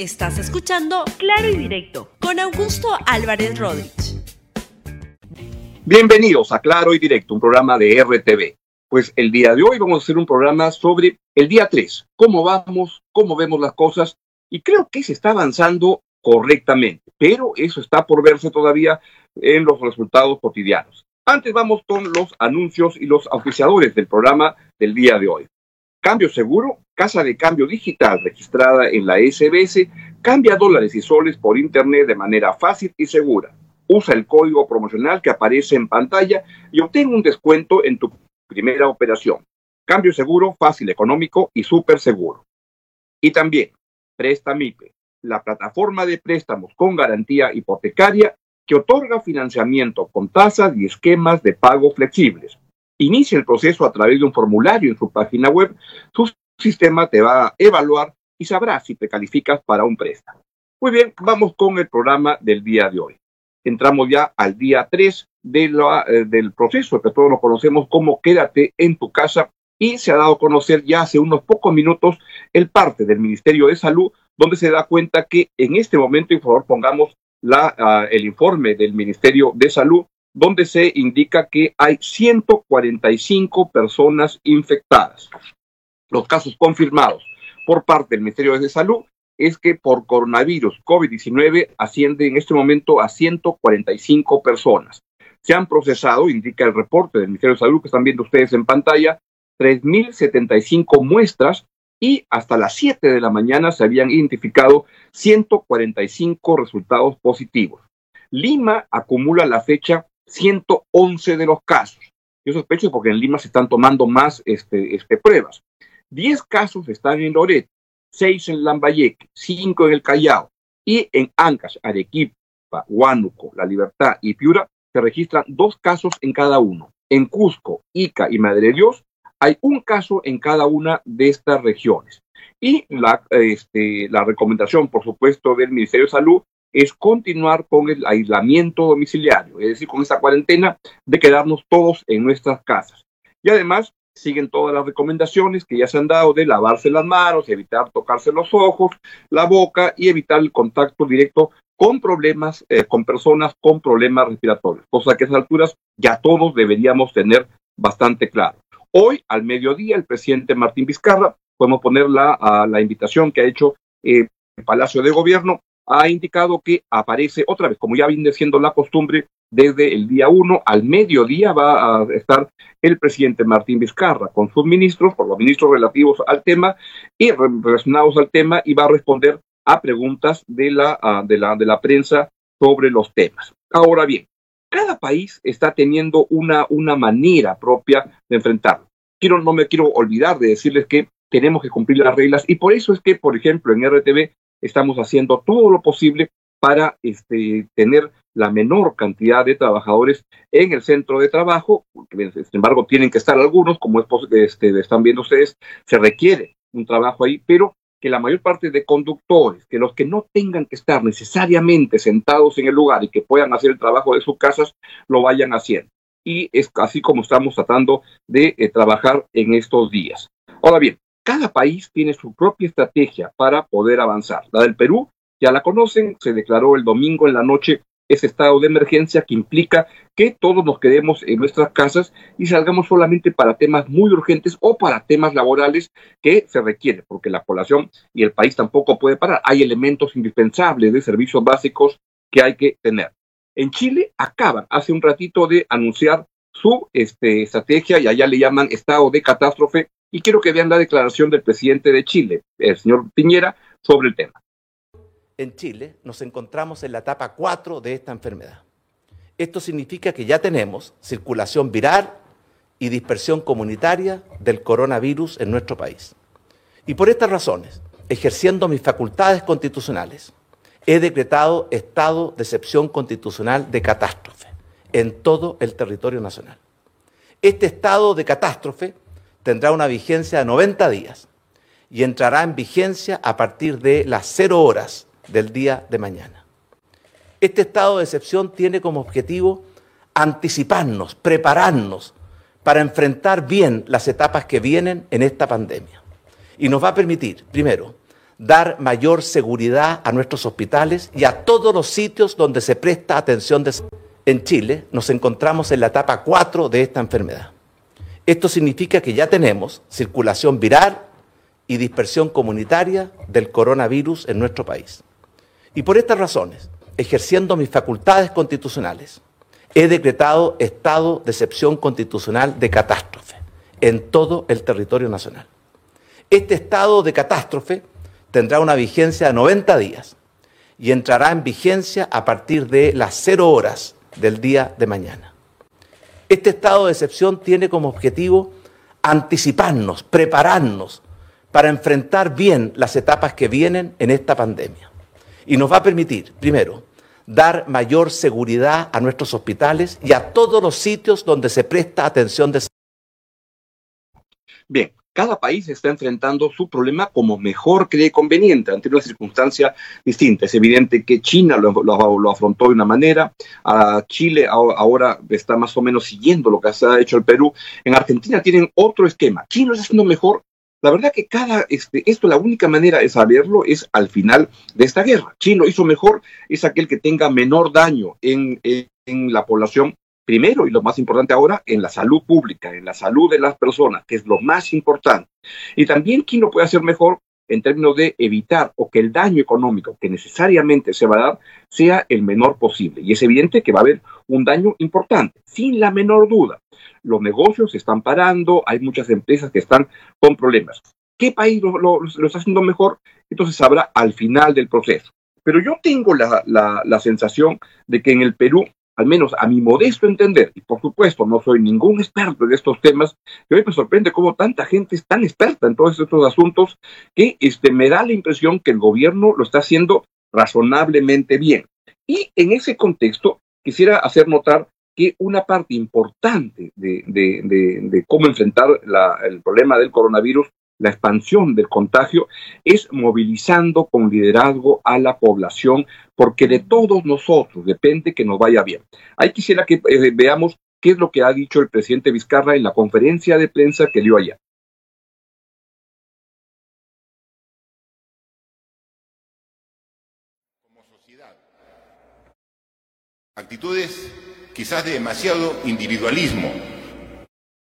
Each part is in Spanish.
Estás escuchando Claro y Directo con Augusto Álvarez Rodríguez. Bienvenidos a Claro y Directo, un programa de RTV. Pues el día de hoy vamos a hacer un programa sobre el día 3, cómo vamos, cómo vemos las cosas, y creo que se está avanzando correctamente, pero eso está por verse todavía en los resultados cotidianos. Antes vamos con los anuncios y los oficiadores del programa del día de hoy. Cambio Seguro, casa de cambio digital registrada en la SBS, cambia dólares y soles por Internet de manera fácil y segura. Usa el código promocional que aparece en pantalla y obtén un descuento en tu primera operación. Cambio seguro, fácil, económico y súper seguro. Y también, Prestamipe, la plataforma de préstamos con garantía hipotecaria que otorga financiamiento con tasas y esquemas de pago flexibles inicia el proceso a través de un formulario en su página web, sistema te va a evaluar y sabrá si te calificas para un préstamo. Muy bien, vamos con el programa del día de hoy. Entramos ya al día 3 de eh, del proceso que todos lo conocemos como Quédate en tu casa y se ha dado a conocer ya hace unos pocos minutos el parte del Ministerio de Salud donde se da cuenta que en este momento, y por favor pongamos la, ah, el informe del Ministerio de Salud, donde se indica que hay 145 personas infectadas. Los casos confirmados por parte del Ministerio de Salud es que por coronavirus COVID-19 asciende en este momento a 145 personas. Se han procesado, indica el reporte del Ministerio de Salud que están viendo ustedes en pantalla, 3.075 muestras y hasta las 7 de la mañana se habían identificado 145 resultados positivos. Lima acumula la fecha 111 de los casos. Yo sospecho porque en Lima se están tomando más este, este, pruebas. 10 casos están en Loreto, 6 en Lambayeque, 5 en el Callao y en Ancash, Arequipa, Huánuco, La Libertad y Piura se registran dos casos en cada uno. En Cusco, Ica y Madre de Dios hay un caso en cada una de estas regiones. Y la, este, recomendación, por supuesto, del Ministerio de Salud es continuar con el aislamiento domiciliario, es decir, con esa cuarentena de quedarnos todos en nuestras casas. Y además siguen todas las recomendaciones que ya se han dado de lavarse las manos, evitar tocarse los ojos, la boca y evitar el contacto directo con problemas, eh, con personas con problemas respiratorios, cosa que a esas alturas ya todos deberíamos tener bastante claro. Hoy, al mediodía, el presidente Martín Vizcarra, podemos poner la, la invitación que ha hecho eh, el Palacio de Gobierno ha indicado que aparece otra vez, como ya viene siendo la costumbre, desde el día 1 al mediodía va a estar el presidente Martín Vizcarra con sus ministros, por los ministros relativos al tema y relacionados al tema, y va a responder a preguntas de la, ah, de la, de la prensa sobre los temas. Ahora bien, cada país está teniendo una, una manera propia de enfrentarlo. Quiero, no me quiero olvidar de decirles que tenemos que cumplir las reglas y por eso es que, por ejemplo, en RTV estamos haciendo todo lo posible para este, tener la menor cantidad de trabajadores en el centro de trabajo, sin embargo tienen que estar algunos, como es, este, están viendo ustedes, se requiere un trabajo ahí, pero que la mayor parte de conductores, que los que no tengan que estar necesariamente sentados en el lugar y que puedan hacer el trabajo de sus casas, lo vayan haciendo. Y es así como estamos tratando de eh, trabajar en estos días. Ahora bien, cada país tiene su propia estrategia para poder avanzar. La del Perú, ya la conocen, se declaró el domingo en la noche ese estado de emergencia que implica que todos nos quedemos en nuestras casas y salgamos solamente para temas muy urgentes o para temas laborales que se requiere, porque la población y el país tampoco puede parar. Hay elementos indispensables de servicios básicos que hay que tener. En Chile acaban hace un ratito de anunciar su este, estrategia y allá le llaman estado de catástrofe y quiero que vean la declaración del presidente de Chile, el señor Piñera, sobre el tema. En Chile nos encontramos en la etapa 4 de esta enfermedad. Esto significa que ya tenemos circulación viral y dispersión comunitaria del coronavirus en nuestro país. Y por estas razones, ejerciendo mis facultades constitucionales, he decretado estado de excepción constitucional de catástrofe en todo el territorio nacional. Este estado de catástrofe tendrá una vigencia de 90 días y entrará en vigencia a partir de las 0 horas del día de mañana. Este estado de excepción tiene como objetivo anticiparnos, prepararnos para enfrentar bien las etapas que vienen en esta pandemia. Y nos va a permitir, primero, dar mayor seguridad a nuestros hospitales y a todos los sitios donde se presta atención. En Chile nos encontramos en la etapa 4 de esta enfermedad. Esto significa que ya tenemos circulación viral y dispersión comunitaria del coronavirus en nuestro país. Y por estas razones, ejerciendo mis facultades constitucionales, he decretado estado de excepción constitucional de catástrofe en todo el territorio nacional. Este estado de catástrofe tendrá una vigencia de 90 días y entrará en vigencia a partir de las 0 horas del día de mañana. Este estado de excepción tiene como objetivo anticiparnos, prepararnos para enfrentar bien las etapas que vienen en esta pandemia. Y nos va a permitir, primero, dar mayor seguridad a nuestros hospitales y a todos los sitios donde se presta atención de Bien, cada país está enfrentando su problema como mejor cree conveniente ante una circunstancia distinta. Es evidente que China lo, afrontó de una manera, Chile ahora está más o menos siguiendo lo que se ha hecho el Perú. En Argentina tienen otro esquema. China lo está haciendo mejor. La verdad que cada, este, esto la única manera de saberlo es al final de esta guerra. China lo hizo mejor, es aquel que tenga menor daño en la población primero y lo más importante ahora, en la salud pública, en la salud de las personas, que es lo más importante. Y también, ¿quién lo puede hacer mejor? en términos de evitar o que el daño económico que necesariamente se va a dar sea el menor posible. Y es evidente que va a haber un daño importante, sin la menor duda. Los negocios se están parando, hay muchas empresas que están con problemas. ¿Qué país lo, está haciendo mejor? Entonces sabrá al final del proceso. Pero yo tengo la, la sensación de que en el Perú al menos a mi modesto entender, y por supuesto no soy ningún experto en estos temas, que hoy me sorprende cómo tanta gente es tan experta en todos estos asuntos que este, me da la impresión que el gobierno lo está haciendo razonablemente bien. Y en ese contexto quisiera hacer notar que una parte importante de, cómo enfrentar el problema del coronavirus la expansión del contagio es movilizando con liderazgo a la población, porque de todos nosotros depende que nos vaya bien. Ahí quisiera que eh, veamos qué es lo que ha dicho el presidente Vizcarra en la conferencia de prensa que dio allá. Como sociedad, actitudes quizás de demasiado individualismo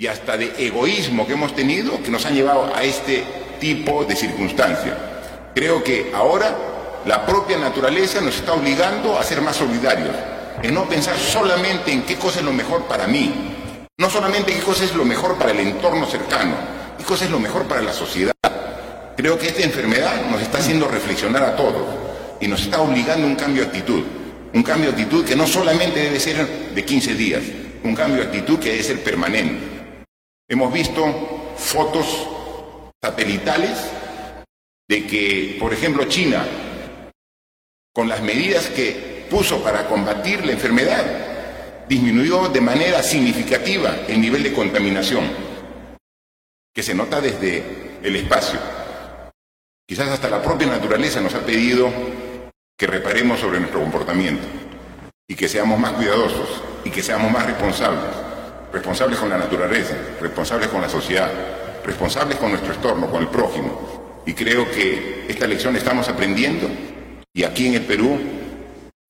y hasta de egoísmo que hemos tenido que nos han llevado a este tipo de circunstancia. Creo que ahora la propia naturaleza nos está obligando a ser más solidarios, en no pensar solamente en qué cosa es lo mejor para mí, no solamente qué cosa es lo mejor para el entorno cercano, qué cosa es lo mejor para la sociedad. Creo que esta enfermedad nos está haciendo reflexionar a todos y nos está obligando a un cambio de actitud, un cambio de actitud que no solamente debe ser de 15 días, un cambio de actitud que debe ser permanente. Hemos visto fotos satelitales de que, por ejemplo, China, con las medidas que puso para combatir la enfermedad, disminuyó de manera significativa el nivel de contaminación, que se nota desde el espacio. Quizás hasta la propia naturaleza nos ha pedido que reparemos sobre nuestro comportamiento y que seamos más cuidadosos y que seamos más responsables responsables con la naturaleza, responsables con la sociedad, responsables con nuestro entorno, con el prójimo. Y creo que esta lección estamos aprendiendo y aquí en el Perú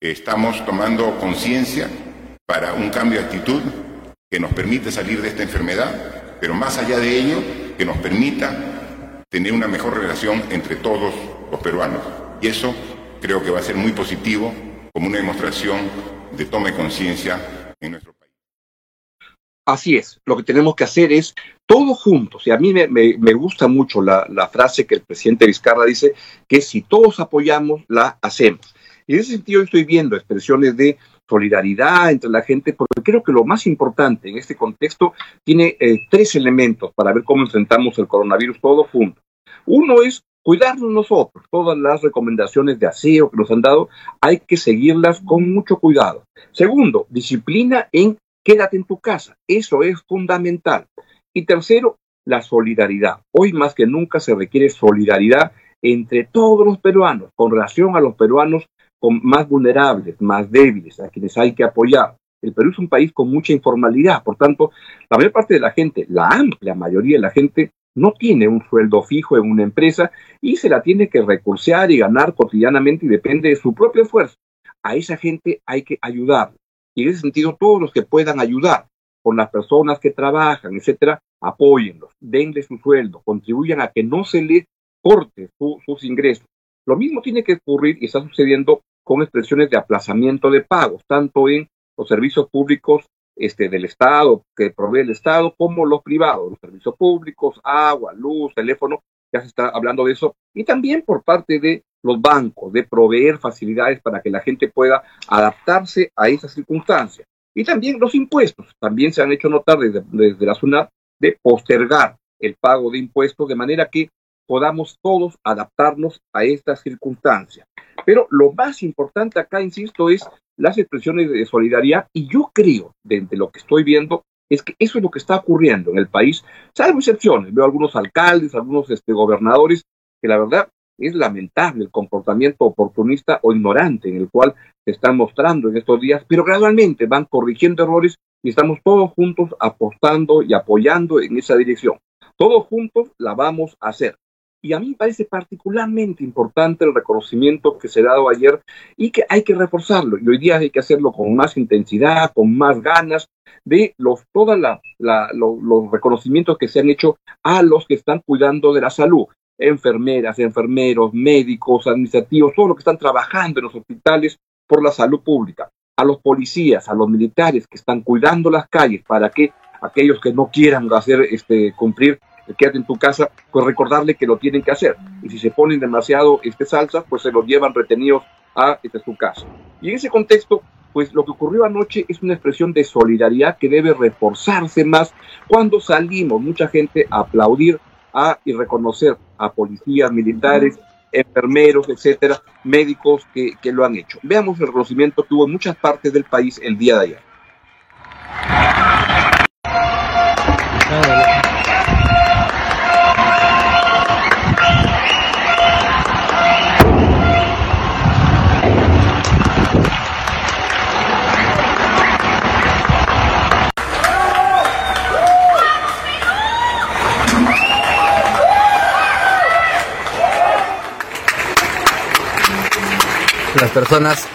estamos tomando conciencia para un cambio de actitud que nos permite salir de esta enfermedad, pero más allá de ello, que nos permita tener una mejor relación entre todos los peruanos. Y eso creo que va a ser muy positivo como una demostración de toma de conciencia. Así es, lo que tenemos que hacer es todos juntos, y a mí me, gusta mucho la, frase que el presidente Vizcarra dice, que si todos apoyamos, la hacemos. Y en ese sentido estoy viendo expresiones de solidaridad entre la gente, porque creo que lo más importante en este contexto tiene eh, tres elementos para ver cómo enfrentamos el coronavirus todos juntos. Uno es cuidarnos nosotros. Todas las recomendaciones de aseo que nos han dado hay que seguirlas con mucho cuidado. Segundo, disciplina en Quédate en tu casa. Eso es fundamental. Y tercero, la solidaridad. Hoy más que nunca se requiere solidaridad entre todos los peruanos con relación a los peruanos más vulnerables, más débiles, a quienes hay que apoyar. El Perú es un país con mucha informalidad, por tanto, la mayor parte de la gente, la amplia mayoría de la gente, no tiene un sueldo fijo en una empresa y se la tiene que recursear y ganar cotidianamente y depende de su propio esfuerzo. A esa gente hay que ayudar. Y en ese sentido, todos los que puedan ayudar con las personas que trabajan, etcétera, apóyenlos, denle su sueldo, contribuyan a que no se le corte sus ingresos. Lo mismo tiene que ocurrir y está sucediendo con expresiones de aplazamiento de pagos, tanto en los servicios públicos este, del Estado, que provee el Estado, como los privados, los servicios públicos, agua, luz, teléfono, ya se está hablando de eso, y también por parte de los bancos, de proveer facilidades para que la gente pueda adaptarse a esas circunstancias. Y también los impuestos, también se han hecho notar desde, desde la SUNAT de postergar el pago de impuestos de manera que podamos todos adaptarnos a estas circunstancias. Pero lo más importante acá, insisto, es las expresiones de solidaridad y yo creo, de lo que estoy viendo, es que eso es lo que está ocurriendo en el país, salvo excepciones. Veo algunos alcaldes, algunos este, gobernadores, que la verdad es lamentable el comportamiento oportunista o ignorante en el cual se están mostrando en estos días, pero gradualmente van corrigiendo errores y estamos todos juntos apostando y apoyando en esa dirección. Todos juntos la vamos a hacer. Y a mí me parece particularmente importante el reconocimiento que se ha dado ayer y que hay que reforzarlo. Y hoy día hay que hacerlo con más intensidad, con más ganas, de los, todos los reconocimientos que se han hecho a los que están cuidando de la salud. Enfermeras, enfermeros, médicos, administrativos, todos los que están trabajando en los hospitales por la salud pública. A los policías, a los militares que están cuidando las calles para que aquellos que no quieran hacer este, cumplir quédate en tu casa, pues recordarle que lo tienen que hacer. Y si se ponen demasiado este, salsa, pues se los llevan retenidos a este, su casa. Y en ese contexto, pues lo que ocurrió anoche es una expresión de solidaridad que debe reforzarse más cuando salimos, mucha gente, a aplaudir a, y reconocer a policías, militares, enfermeros, etcétera, médicos que, que lo han hecho. Veamos el reconocimiento que hubo en muchas partes del país el día de ayer. Personas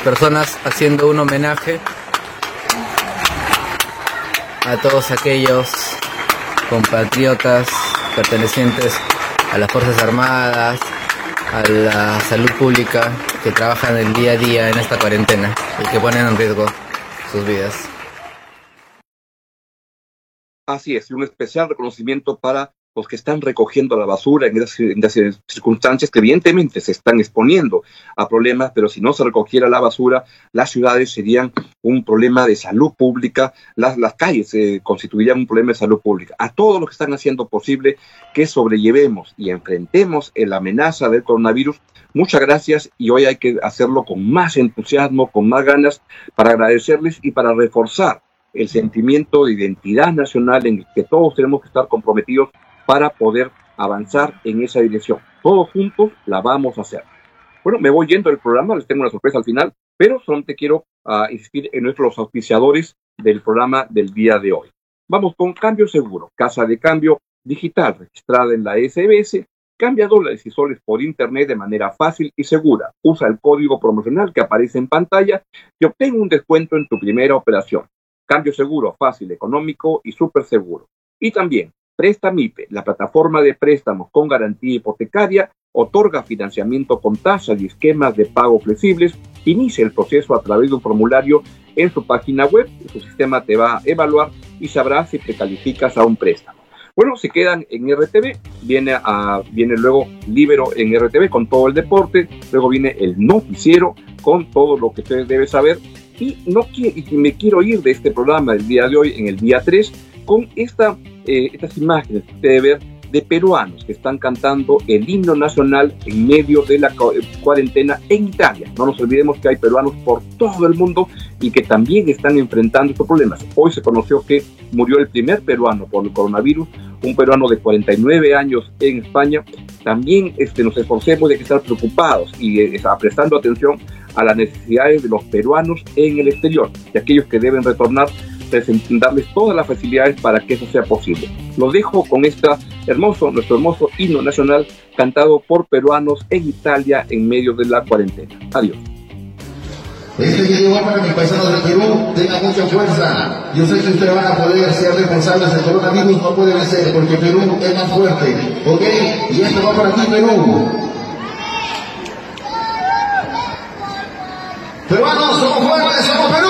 personas haciendo un homenaje a todos aquellos compatriotas pertenecientes a las Fuerzas Armadas, a la salud pública que trabajan el día a día en esta cuarentena y que ponen en riesgo sus vidas. Así es, y un especial reconocimiento para los que están recogiendo la basura en esas, circunstancias que evidentemente se están exponiendo a problemas, pero si no se recogiera la basura, las ciudades serían un problema de salud pública, las, las calles constituirían un problema de salud pública. A todos los que están haciendo posible que sobrellevemos y enfrentemos la amenaza del coronavirus, muchas gracias y hoy hay que hacerlo con más entusiasmo, con más ganas, para agradecerles y para reforzar el sentimiento de identidad nacional en el que todos tenemos que estar comprometidos para poder avanzar en esa dirección. Todos juntos la vamos a hacer. Bueno, me voy yendo del programa, les tengo una sorpresa al final, pero solamente quiero uh, insistir en nuestros auspiciadores del programa del día de hoy. Vamos con Cambio Seguro, casa de cambio digital registrada en la SBS. Cambia dólares y soles por internet de manera fácil y segura. Usa el código promocional que aparece en pantalla y obtén un descuento en tu primera operación. Cambio seguro, fácil, económico y súper seguro. Y también Prestamipe, la plataforma de préstamos con garantía hipotecaria, otorga financiamiento con tasas y esquemas de pago flexibles. Inicia el proceso a través de un formulario en su página web. Su sistema te va a evaluar y sabrá si te calificas a un préstamo. Bueno, se quedan en RTV, viene, a, viene luego Libero en RTV con todo el deporte, luego viene el noticiero con todo lo que ustedes deben saber y, no y me quiero ir de este programa del día de hoy, en el día 3, con esta eh, estas imágenes que debe ver de peruanos que están cantando el himno nacional en medio de la cuarentena en Italia. No nos olvidemos que hay peruanos por todo el mundo y que también están enfrentando estos problemas. Hoy se conoció que murió el primer peruano por el coronavirus, un peruano de 49 años en España. También este, nos esforcemos de estar preocupados y eh, prestando atención a las necesidades de los peruanos en el exterior y aquellos que deben retornar darles todas las facilidades para que eso sea posible. Lo dejo con esta hermoso, nuestro hermoso himno nacional cantado por peruanos en Italia en medio de la cuarentena. Adiós. Este video va para mis paisanos del Perú, tengan mucha fuerza. Yo sé que ustedes van a poder ser responsables del coronavirus, no puede ser, porque Perú es más fuerte. ¿Ok? Y esto va para ti, Perú. Peruanos, somos fuertes, somos Perú.